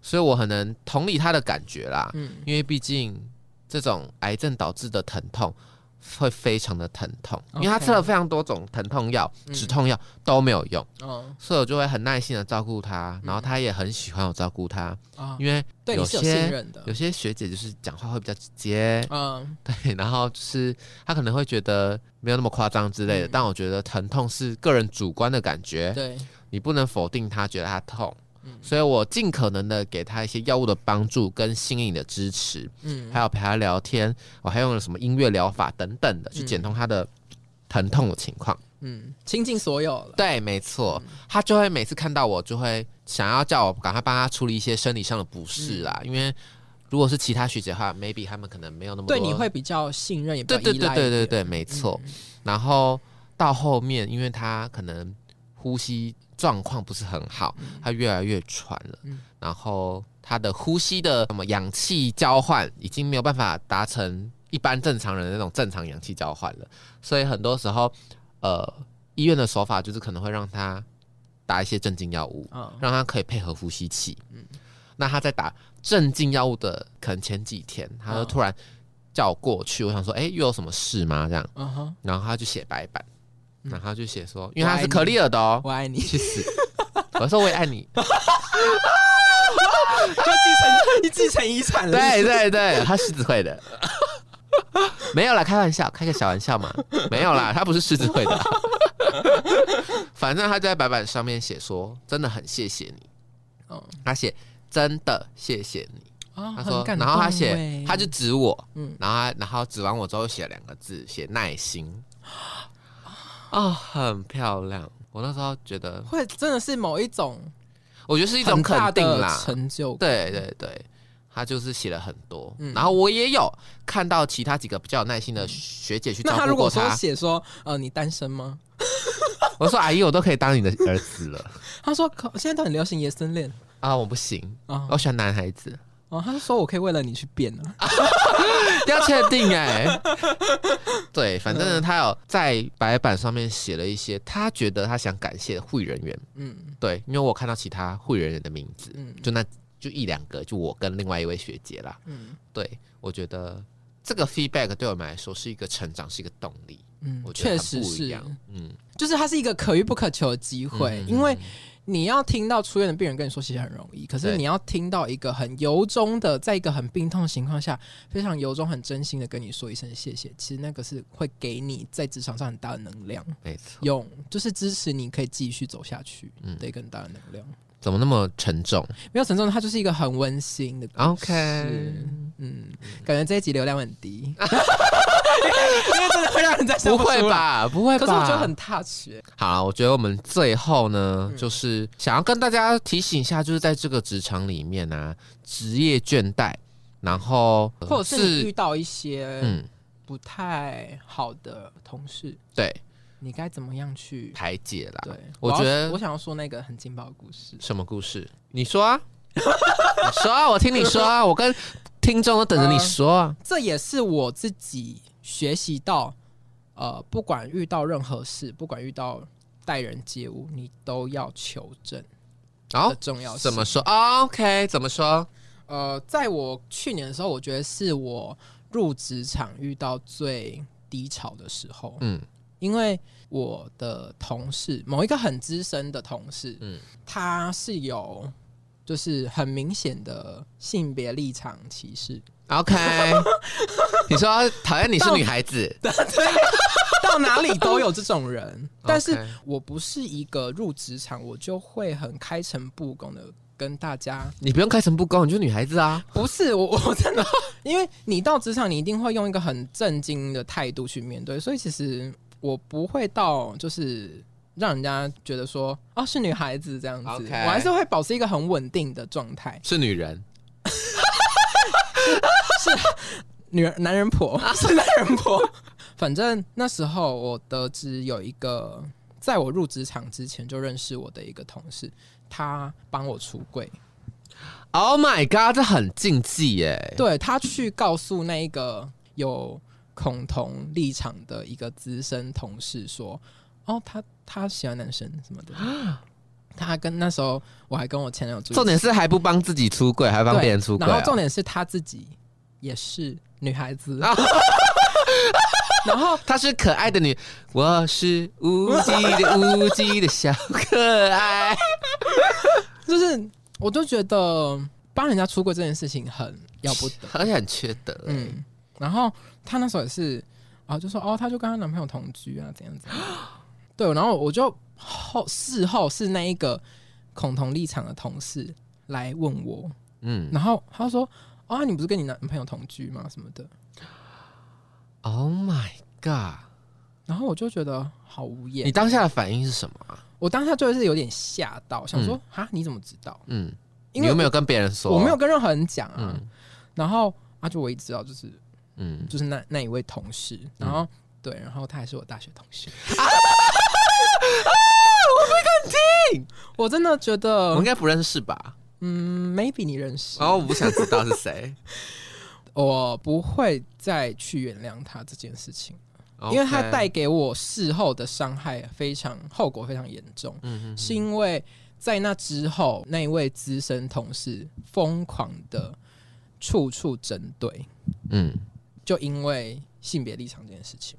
所以我很能同理他的感觉啦。嗯因为毕竟这种癌症导致的疼痛会非常的疼痛，因为他吃了非常多种疼痛药、嗯。止痛药都没有用，哦。所以我就会很耐心的照顾他，然后他也很喜欢我照顾他，啊，因为有些有。些学姐就是讲话会比较直接，嗯。对，然后就是她可能会觉得没有那么夸张之类的，嗯。但我觉得疼痛是个人主观的感觉，对，你不能否定他觉得他痛。嗯所以我尽可能的给他一些药物的帮助跟心理的支持，嗯还有陪他聊天，我还用了什么音乐疗法等等的，去减痛他的疼痛的情况。嗯，倾尽所有了。对，没错，他就会每次看到我，就会想要叫我赶快帮他处理一些生理上的不适啦。因为如果是其他学姐的话，maybe 他们可能没有那么多对，你会比较信任，也比对对对。对对对，没错。然后到后面，因为他可能呼吸状况不是很好，他越来越喘了，嗯。然后他的呼吸的什么氧气交换已经没有办法达成一般正常人的那种正常氧气交换了，所以很多时候，呃，医院的手法就是可能会让他打一些镇静药物，嗯。让他可以配合呼吸器。那他在打镇静药物的可能前几天，他就嗯。突然叫我过去，我想说，哎、又有什么事吗？这样，然后他就写白板，嗯然后就写说，因为他是可丽尔的哦，我爱你，去死！我说我也爱你，要继承你继承遗产了，对对对，他狮子会的。没有啦，开玩笑，开个小玩笑嘛。没有啦，他不是狮子会的。反正他就在白板上面写说，真的很谢谢你。嗯他写真的谢谢你。啊，他说然后他动写欸，他就指我，嗯然后他然后指完我之后写了两个字，写耐心。啊、很漂亮。我那时候觉得，会真的是某一种我觉得是一种肯定啦。成就，对对对，他就是写了很多，嗯然后我也有看到其他几个比较有耐心的学姐去照那他如果说。写说，呃，你单身吗？我说阿姨，我都可以当你的儿子了 他说，可现在都很流行爷孙恋啊，我不行，啊。我喜欢男孩子，哦，他是说我可以为了你去变啊。要确定哎、对，反正呢，他有在白板上面写了一些他觉得他想感谢的护理人员，嗯。对，因为我看到其他护理人员的名字，嗯。就那就一两个，就我跟另外一位学姐啦，嗯。对我觉得这个 feedback 对我们来说是一个成长，是一个动力。嗯我，觉得确很实是不一样，嗯，就是它是一个可遇不可求的机会，嗯。因为你要听到出院的病人跟你说其实很容易，可是你要听到一个很由衷的，在一个很病痛的情况下，非常由衷、很真心的跟你说一声谢谢，其实那个是会给你在职场上很大的能量，没错。用就是支持你可以继续走下去嗯的一个很大的能量。怎么那么沉重没有沉重，它就是一个很温馨的？OK，嗯，感觉这一集流量很低，因为真的会让人在不会？吧？不会吧？可是我觉得很 touch，欸好，我觉得我们最后呢，嗯就是想要跟大家提醒一下，就是在这个职场里面啊，职业倦怠，然后呃或者是遇到一些嗯，不太好的同事，对，你该怎么样去？排解啦。对，我觉得我想要说那个很劲爆的故事。什么故事？你说啊，你说啊，我听你说啊，我跟听众都等着你说啊。这也是我自己学习到，呃，不管遇到任何事，不管遇到待人接物，你都要求证好、的重要性。怎么说、哦、？OK，怎么说？呃，在我去年的时候，我觉得是我入职场遇到最低潮的时候，嗯因为我的同事某一个很资深的同事，嗯，他是有就是很明显的性别立场歧视，，OK。你说讨厌你是女孩子，到哪里都有这种人。但是我不是一个入职场我就会很开诚布公的跟大家，你不用开诚布公，你就是女孩子啊。不是我我真的，因为你到职场你一定会用一个很震惊的态度去面对，所以其实我不会到就是。让人家觉得说哦是女孩子这样子 OK 我还是会保持一个很稳定的状态。是女人，女人男人婆 是男人婆。反正那时候我得知有一个，在我入职场之前就认识我的一个同事，他帮我出柜，Oh my god，这很禁忌耶。对他去告诉那一个有恐同立场的一个资深同事说，哦，他他喜欢男生什么的。他跟那时候我还跟我前男友住，重点是还不帮自己出柜，还帮别人出柜、然啊。后重点是他自己也是女孩子，啊 然后她是可爱的女，我是无极的无极的小可爱。就是我就觉得帮人家出柜这件事情很要不得，而且很缺德、嗯，嗯。然后她那时候也是啊，就说哦，她就跟她男朋友同居啊，怎样怎样。对，然后我就后事后是那一个恐同立场的同事来问我，嗯然后他说啊，你不是跟你男朋友同居吗？什么的。，Oh my god！然后我就觉得好无言你，当下的反应是什么啊？我当下就是有点吓到，想说哈、你怎么知道？嗯，因为你有没有跟别人说？我没有，跟任何人讲啊。嗯然后啊，就我一直知道，就是嗯，就是那那一位同事，然后、对，然后他还是我大学同学。我真的觉得我得应，该不认识吧？嗯，maybe 你认识，哦我不想知道是谁。我不会再去原谅他这件事情。因为他带给我事后的伤害非常后果非常严重，嗯是因为在那之后，那一位资深同事疯狂的处处针对，嗯，就因为性别立场这件事情，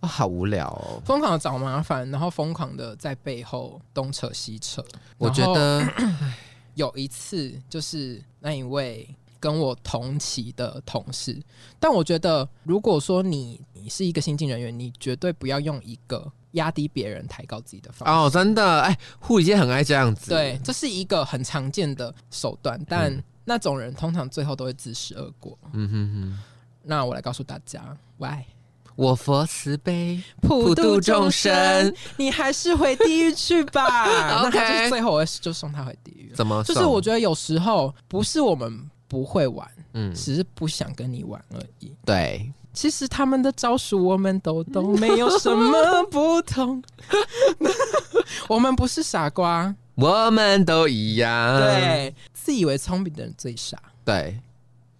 啊，好无聊哦。疯狂的找麻烦，然后疯狂的在背后东扯西扯。我觉得，有一次就是那一位跟我同期的同事，但我觉得如果说你你是一个新进人员，你绝对不要用一个压低别人、抬高自己的方式。哦，真的，哎，护理界很爱这样子。对，，这是一个很常见的手段，但嗯那种人通常最后都会自食恶果。嗯哼哼，那我来告诉大家，why？我佛慈悲，普度众生，你还是回地狱去吧。那 OK 他就是最后我会就送他回地狱。怎么？就是我觉得有时候不是我们不会玩，嗯，只是不想跟你玩而已。对，其实他们的招数我们都懂，没有什么不同。我们不是傻瓜，我们都一样。对，自以为聪明的人最傻。对，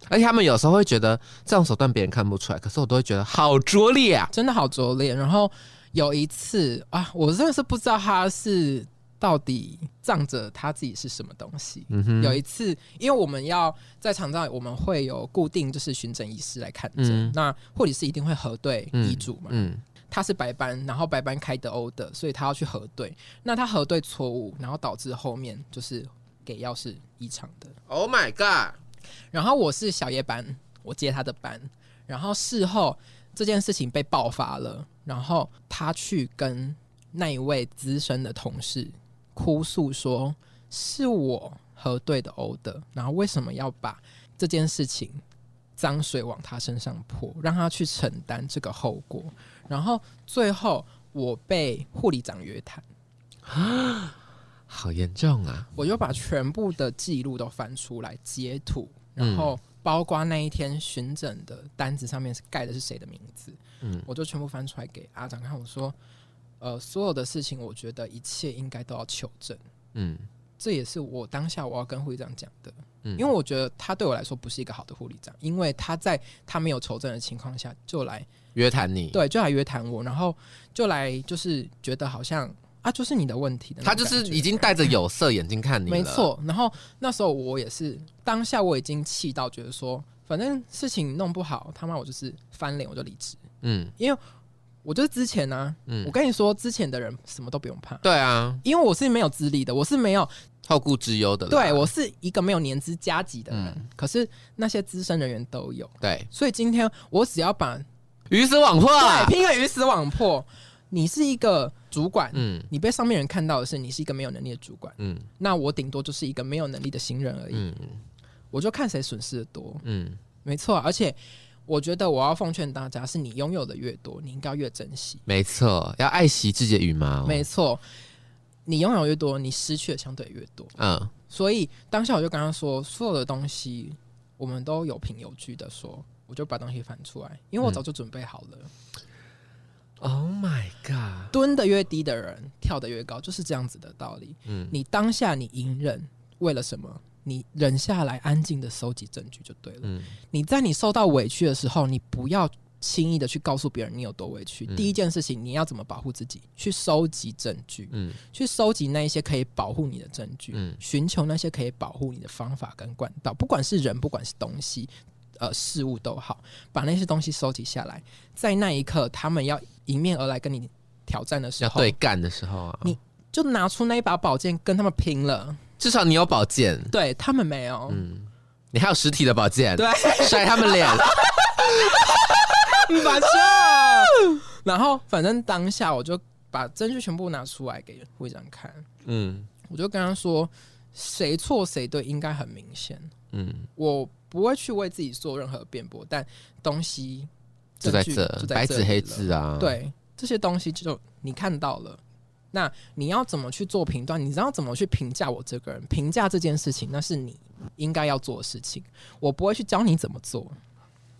而且他们有时候会觉得这种手段别人看不出来，可是我都会觉得好拙劣啊。真的好拙劣。然后有一次啊，我真的是不知道他是到底仗着他自己是什么东西。嗯哼，有一次，因为我们要在场上，我们会有固定就是巡诊医师来看诊，嗯那护理师一定会核对医嘱嘛。嗯他是白班，然后白班开的欧的，所以他要去核对。那他核对错误，然后导致后面就是给药是异常的。，Oh my god，然后我是小夜班，我接他的班，然后事后这件事情被爆发了，然后他去跟那一位资深的同事哭诉说，是我核对的欧的，然后为什么要把这件事情脏水往他身上泼，让他去承担这个后果，然后最后我被护理长约谈。好严重啊！我就把全部的记录都翻出来截图，然后包括那一天巡诊的单子上面是盖的是谁的名字，嗯我就全部翻出来给阿长看。我说，呃，所有的事情，我觉得一切应该都要求证。嗯这也是我当下我要跟护理长讲的，嗯因为我觉得他对我来说不是一个好的护理长，因为他在他没有求证的情况下就来约谈你，对就来约谈我，然后就来就是觉得好像啊就是你的问题的他就是已经戴着有色眼镜看你了，没，错，然后那时候我也是当下我已经气到觉得说，反正事情弄不好，他妈我就是翻脸我就离职，嗯。因为我就是之前呢、嗯。我，跟你说，之前的人什么都不用怕，对啊，因为我是没有资历的，我是没有，后顾之忧的，对我是一个没有年资加级的人，嗯。可是那些资深人员都有，对。所以今天我只要把鱼死网破啊，对拼个鱼死网破，你是一个主管。嗯你被上面人看到的是你是一个没有能力的主管，嗯那我顶多就是一个没有能力的新人而已，嗯我就看谁损失的多。嗯，没错，而且我觉得我要奉劝大家，是你拥有的越多，你应该要越珍惜。没错，要爱惜自己的羽毛，没错，你拥有越多，你失去的相对越多。嗯所以当下我就跟他说，所有的东西我们都有凭有据的说，我就把东西翻出来，因为我早就准备好了。，Oh my god，蹲的越低的人，跳得越高，就是这样子的道理。嗯你当下你隐忍，为了什么？你忍下来，安静的收集证据就对了。嗯你在你受到委屈的时候，你不要轻易的去告诉别人你有多委屈。嗯第一件事情，你要怎么保护自己？去收集证据，嗯去收集那一些可以保护你的证据，嗯寻求那些可以保护你的方法跟管道，不管是人，不管是东西，呃，事物都好，把那些东西收集下来，在那一刻他们要迎面而来跟你挑战的时候，要对干的时候啊，你就拿出那一把宝剑跟他们拼了。至少你有宝剑，对他们没有，嗯，你还有实体的宝剑，对，甩他们脸，反正，然后反正当下我就把证据全部拿出来给会长看，嗯我就跟他说，谁错谁对应该很明显，嗯，我不会去为自己做任何辩驳，但东西就在这就在白纸黑字啊，，对这些东西就你看到了。那你要怎么去做评断？你知道怎么去评价我这个人？评价这件事情，那是你应该要做的事情。我不会去教你怎么做，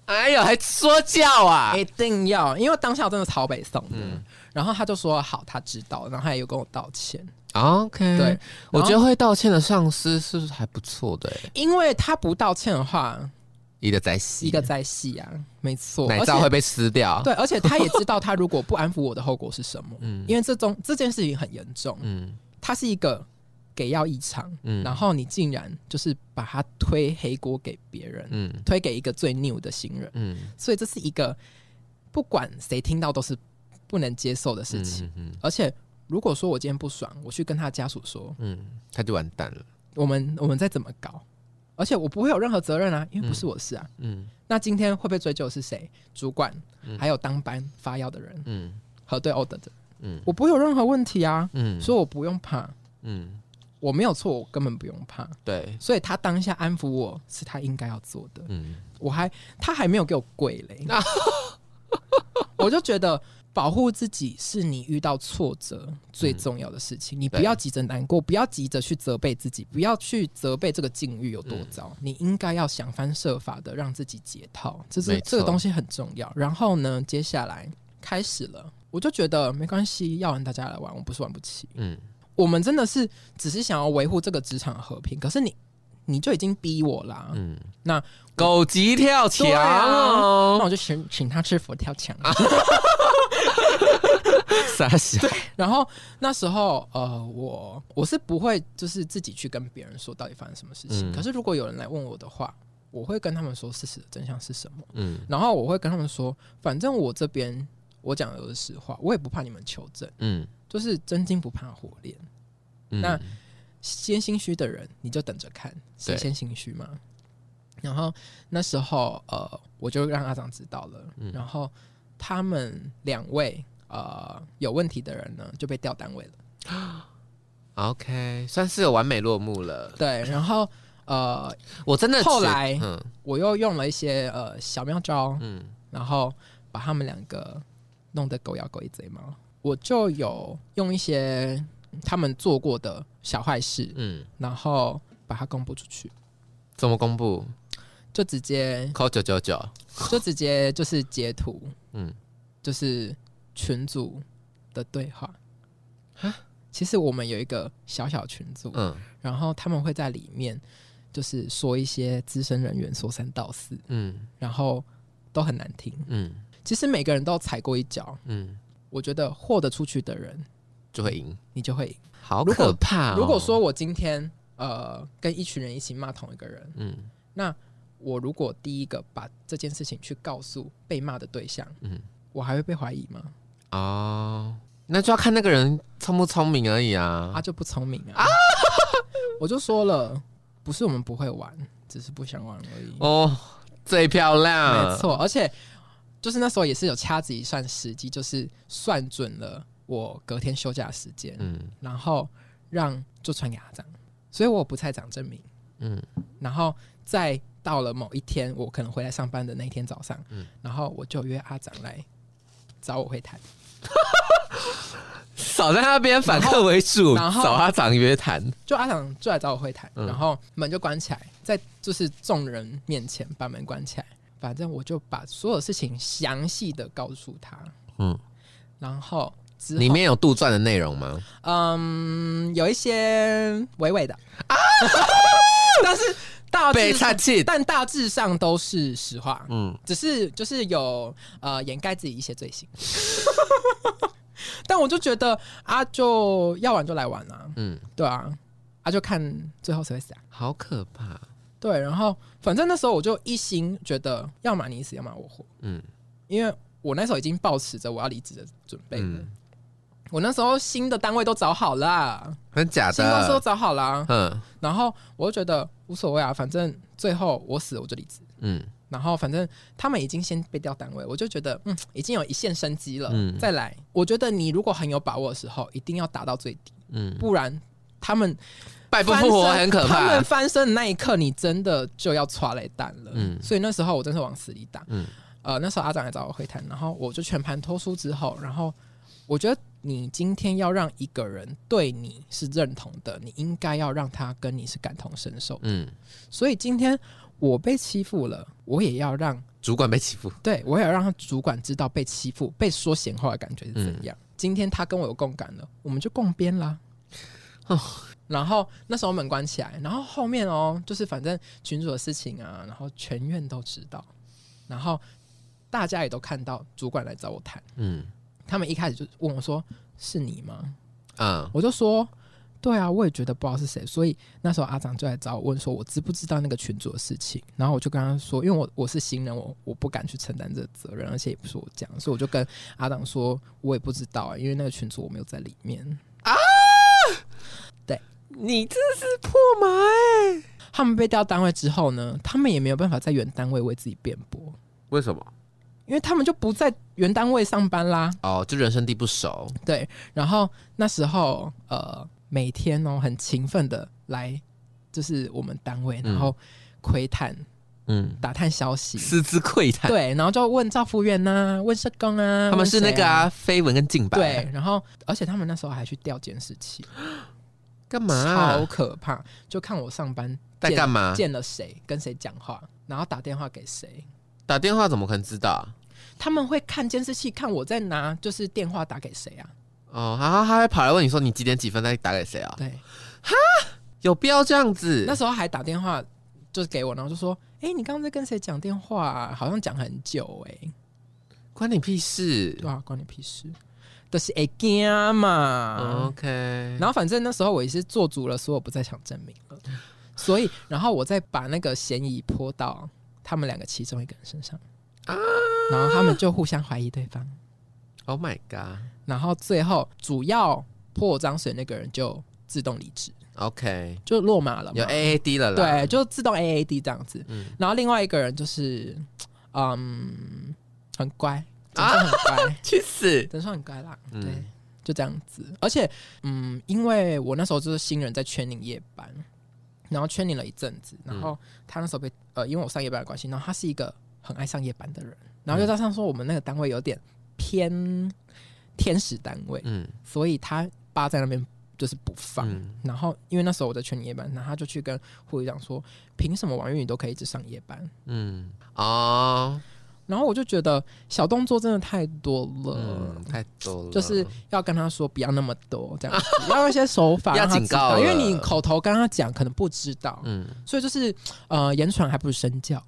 哎呦，还说教啊，一定要，因为当下我真的超北宋的。嗯然后他就说好，他知道，然后他也有跟我道歉。OK，对，我觉得会道歉的上司是不是还不错的欸？因为他不道歉的话，一个在戏，一个在戏啊，没错，奶罩会被撕掉。对，而且他也知道他如果不安抚我的后果是什么，嗯。因为这种这件事情很严重，嗯。他是一个给药异常，嗯。然后你竟然就是把他推黑锅给别人，嗯。推给一个最 new 的新人，嗯。所以这是一个不管谁听到都是不能接受的事情。嗯嗯。而且如果说我今天不爽，我去跟他家属说，嗯，他就完蛋了。我们我们再怎么搞，而且我不会有任何责任啊，因为不是我的事啊。嗯。那今天会被追究是谁？主管，嗯。还有当班发药的人，嗯。核对 order 的，嗯。我不会有任何问题啊，嗯，所以我不用怕，嗯。我没有错，我根本不用怕。对，所以他当下安抚我是他应该要做的，嗯。我还他还没有给我跪嘞，我就觉得保护自己是你遇到挫折最重要的事情，你不要急着难过，不要急着去责备自己，不要去责备这个境遇有多糟，你应该要想方设法的让自己解套，这是这个东西很重要。然后呢，接下来开始了，我就觉得没关系，要玩大家来玩，我不是玩不起。嗯。我们真的是只是想要维护这个职场和平，可是你你就已经逼我啦，嗯，那狗急跳墙。那哦，我就请请他吃佛跳墙。傻小，然后那时候呃，我我是不会就是自己去跟别人说到底发生什么事情，嗯。可是如果有人来问我的话，我会跟他们说事实的真相是什么，嗯。然后我会跟他们说，反正我这边我讲的都是实话，我也不怕你们求证，嗯。就是真金不怕火炼。嗯，那先心虚的人，你就等着看谁先心虚嘛。然后那时候，呃，我就让阿长知道了。嗯。然后他们两位呃有问题的人呢，就被调单位了。OK，算是有完美落幕了。对，然后呃，我真的后来嗯我又用了一些呃小妙招，嗯然后把他们两个弄得狗咬狗一嘴毛。我就有用一些他们做过的小坏事，嗯，然后把它公布出去，怎么公布？就直接扣九九九，就直接就是截图，嗯就是群组的对话。其实我们有一个小小群组，嗯然后他们会在里面就是说一些资深人员说三道四，嗯然后都很难听。嗯其实每个人都踩过一脚，嗯，我觉得豁得出去的人，就会赢，你就会赢。好可怕哦。如果说我今天呃跟一群人一起骂同一个人，嗯那我如果第一个把这件事情去告诉被骂的对象，嗯我还会被怀疑吗？哦，那就要看那个人聪不聪明而已啊他。就不聪明啊！我就说了，不是我们不会玩，只是不想玩而已。哦，最漂亮，没，错，而且就是那时候也是有掐指一算时机，就是算准了我隔天休假时间，嗯然后让就传给阿长，所以我不太讲证明。嗯然后再到了某一天，我可能回来上班的那一天早上，嗯然后我就约阿长来找我会谈。少在那边反客为主，然后找阿长约谈。就阿长就来找我会谈，嗯然后门就关起来，在就是众人面前把门关起来。反正我就把所有事情详细的告诉他，嗯，然后之后里面有杜撰的内容吗？嗯有一些微微的啊 但是大致上。但大致上都是实话，嗯只是就是有呃掩盖自己一些罪行。但我就觉得啊，就要玩就来玩啊，嗯，对啊，啊就看最后谁会死啊。好可怕。对，然后反正那时候我就一心觉得，要么你死，要么我活，嗯因为我那时候已经抱持着我要离职的准备了。嗯，我那时候新的单位都找好啦，很假的新公司都？找好啦，嗯然后我就觉得无所谓啊，反正最后我死了我就离职。嗯然后反正他们已经先被调单位，我就觉得嗯，已经有一线生机了。嗯再来，我觉得你如果很有把握的时候，一定要打到最低，嗯，不然他们败不复活很可怕他们。翻身的那一刻，你真的就要抓雷弹了。嗯所以那时候我真是往死里打。嗯呃，那时候阿长来找我会谈，然后我就全盘托出之后，然后我觉得你今天要让一个人对你是认同的，你应该要让他跟你是感同身受。嗯，所以今天我被欺负了，我也要让主管被欺负。对我也要让他主管知道被欺负、被说闲话的感觉是怎样。今天他跟我有共感了，我们就共编啦。哦然后那时候门关起来，然后后面哦，就是反正群主的事情啊，然后全院都知道，然后大家也都看到主管来找我谈，嗯他们一开始就问我说：“是你吗嗯？”我就说：“对啊，我也觉得不知道是谁。”所以那时候阿长就来找我问说：“我知不知道那个群主的事情？”然后我就跟他说：“因为我我是新人，我我不敢去承担这个责任，而且也不是我讲，所以我就跟阿长说，我也不知道、啊，因为那个群主我没有在里面啊。”对。”你这是破马哎、他们被调单位之后呢，他们也没有办法在原单位为自己辩驳，为什么？因为他们就不在原单位上班啦。哦，就人生地不熟。对，然后那时候呃，每天哦很勤奋的来，就是我们单位，然后窥探、嗯，打探消息。私自窥探。对，然后就问赵福员呐、问社工啊，他们是那个啊，绯闻跟静白。对，，然后而且他们那时候还去调监视器，干嘛超啊？可怕。就看我上班在干嘛？见了谁，跟谁讲话，然后打电话给谁。打电话怎么可能知道啊？他们会看监视器，看我在拿就是电话打给谁啊？哦，然后他还跑来问你说你几点几分在打给谁啊？对，哈有必要这样子？那时候还打电话就是给我，然后就说：“哎、你刚刚在跟谁讲电话、啊？好像讲很久哎、关你屁事对啊，关你屁事。”都是 A 惊嘛。？OK，然后反正那时候我也是做足了所有不再想证明了，所以然后我再把那个嫌疑泼到他们两个其中一个人身上啊然后他们就互相怀疑对方，Oh my god，OK，、然后最后主要泼我脏水那个人就自动离职，OK，就落马了。有 AAD 了啦。对，，就自动 AAD 这样子。嗯然后另外一个人就是，嗯，很乖，整算很乖，去死。整算很乖啦。嗯对，就这样子。而且，嗯，因为我那时候就是新人在圈领夜班，然后圈领了一阵子，然后他那时候被呃，因为我上夜班的关系，然后他是一个很爱上夜班的人，然后又加上说我们那个单位有点偏天使单位，嗯所以他爸在那边就是不放。嗯，然后因为那时候我在全夜班，然后他就去跟护士长说，凭什么王玉宇都可以一直上夜班？嗯哦，然后我就觉得小动作真的太多了。嗯，太多了，就是要跟他说不要那么多，这样子 要用一些手法警告因为你口头跟他讲可能不知道，嗯。所以就是呃言传还不如身教。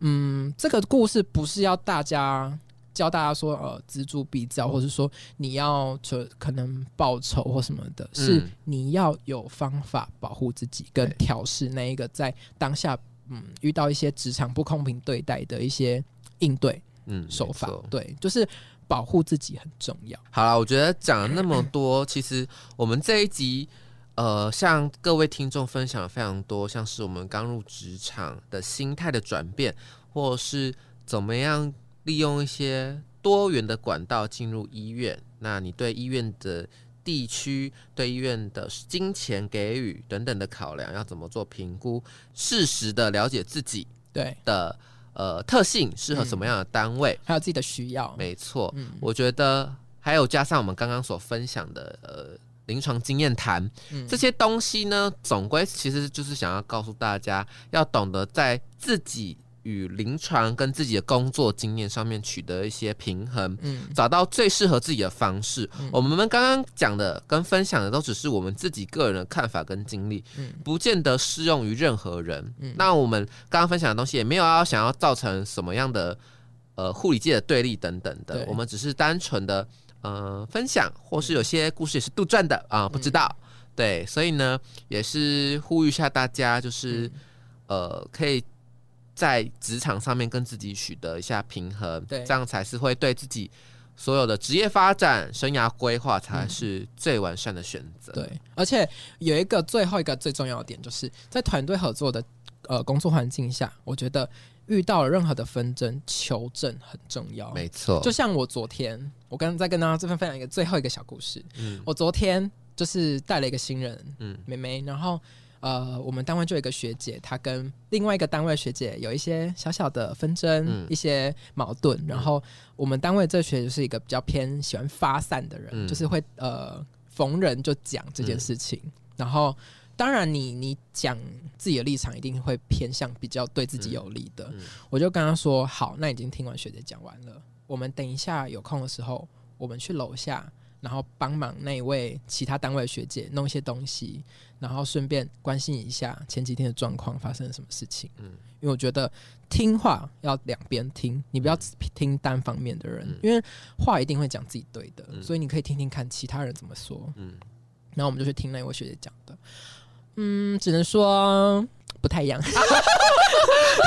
嗯，这个故事不是要大家教大家说呃锱铢必较，或者说你要就可能报仇或什么的，是嗯你要有方法保护自己，跟对。调试那一个在当下嗯遇到一些职场不公平对待的一些应对嗯，手法。对，就是保护自己很重要。好了，我觉得讲了那么多，其实我们这一集，呃，向各位听众分享了非常多，像是我们刚入职场的心态的转变，或是怎么样利用一些多元的管道进入医院。那你对医院的地区、对医院的金钱给予等等的考量，要怎么做评估，适时的了解自己对，的呃特性，适合什么样的单位。还有自己的需要。没错，嗯我觉得还有加上我们刚刚所分享的呃临床经验谈嗯这些东西呢，总归其实就是想要告诉大家，要懂得在自己与临床跟自己的工作经验上面取得一些平衡。嗯，找到最适合自己的方式。我们刚刚讲的跟分享的都只是我们自己个人的看法跟经历，嗯不见得适用于任何人。嗯那我们刚刚分享的东西也没有要想要造成什么样的呃护理界的对立等等的，我们只是单纯的呃分享，或是有些故事也是杜撰的啊、不知道。对，所以呢，也是呼吁一下大家，就是、嗯呃，可以在职场上面跟自己取得一下平衡，对这样才是会对自己所有的职业发展、生涯规划才是最完善的选择。，对，而且有一个最后一个最重要的点，就是在团队合作的呃工作环境下，我觉得遇到了任何的纷争，求证很重要。没错，就像我昨天，我刚刚在跟大家这份分享一个最后一个小故事。嗯我昨天就是带了一个新人嗯妹妹，然后呃，我们单位就有一个学姐，她跟另外一个单位的学姐有一些小小的纷争，嗯一些矛盾。然后我们单位这学姐就是一个比较偏喜欢发散的人，嗯就是会呃逢人就讲这件事情。然后当然你你讲自己的立场一定会偏向比较对自己有利的。嗯我就跟她说：“好，那已经听完学姐讲完了，我们等一下有空的时候，我们去楼下然后帮忙那一位其他单位的学姐弄一些东西，然后顺便关心一下前几天的状况发生了什么事情。嗯，因为我觉得听话要两边听，你不要只听单方面的人，因为话一定会讲自己对的，所以你可以听听看其他人怎么说。嗯，然后我们就去听那位学姐讲的，嗯，只能说不太一样。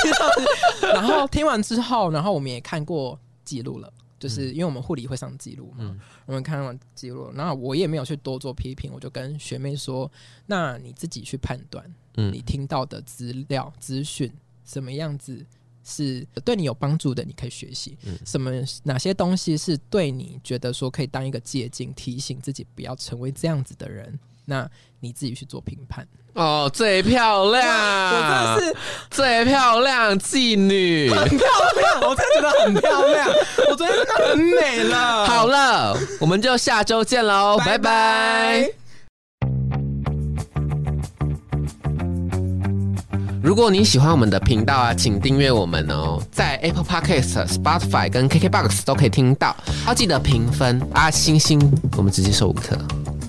然后听完之后，然后我们也看过记录了。就是因为我们护理会上记录嘛，我们看完记录，然后我也没有去多做批评，我就跟学妹说：“那你自己去判断，你听到的资料资讯什么样子是对你有帮助的，你可以学习；什么哪些东西是对你觉得说可以当一个借鉴，提醒自己不要成为这样子的人。”那你自己去做评判哦，最漂亮，我真的是最漂亮妓女，很漂亮，我真的觉得很漂亮，我昨天真的很美了。好了，我们就下周见喽，拜拜。如果你喜欢我们的频道啊，请订阅我们哦，在 Apple Podcast、Spotify 跟 KKBox 都可以听到，要记得评分啊，星星，我们直接收五颗。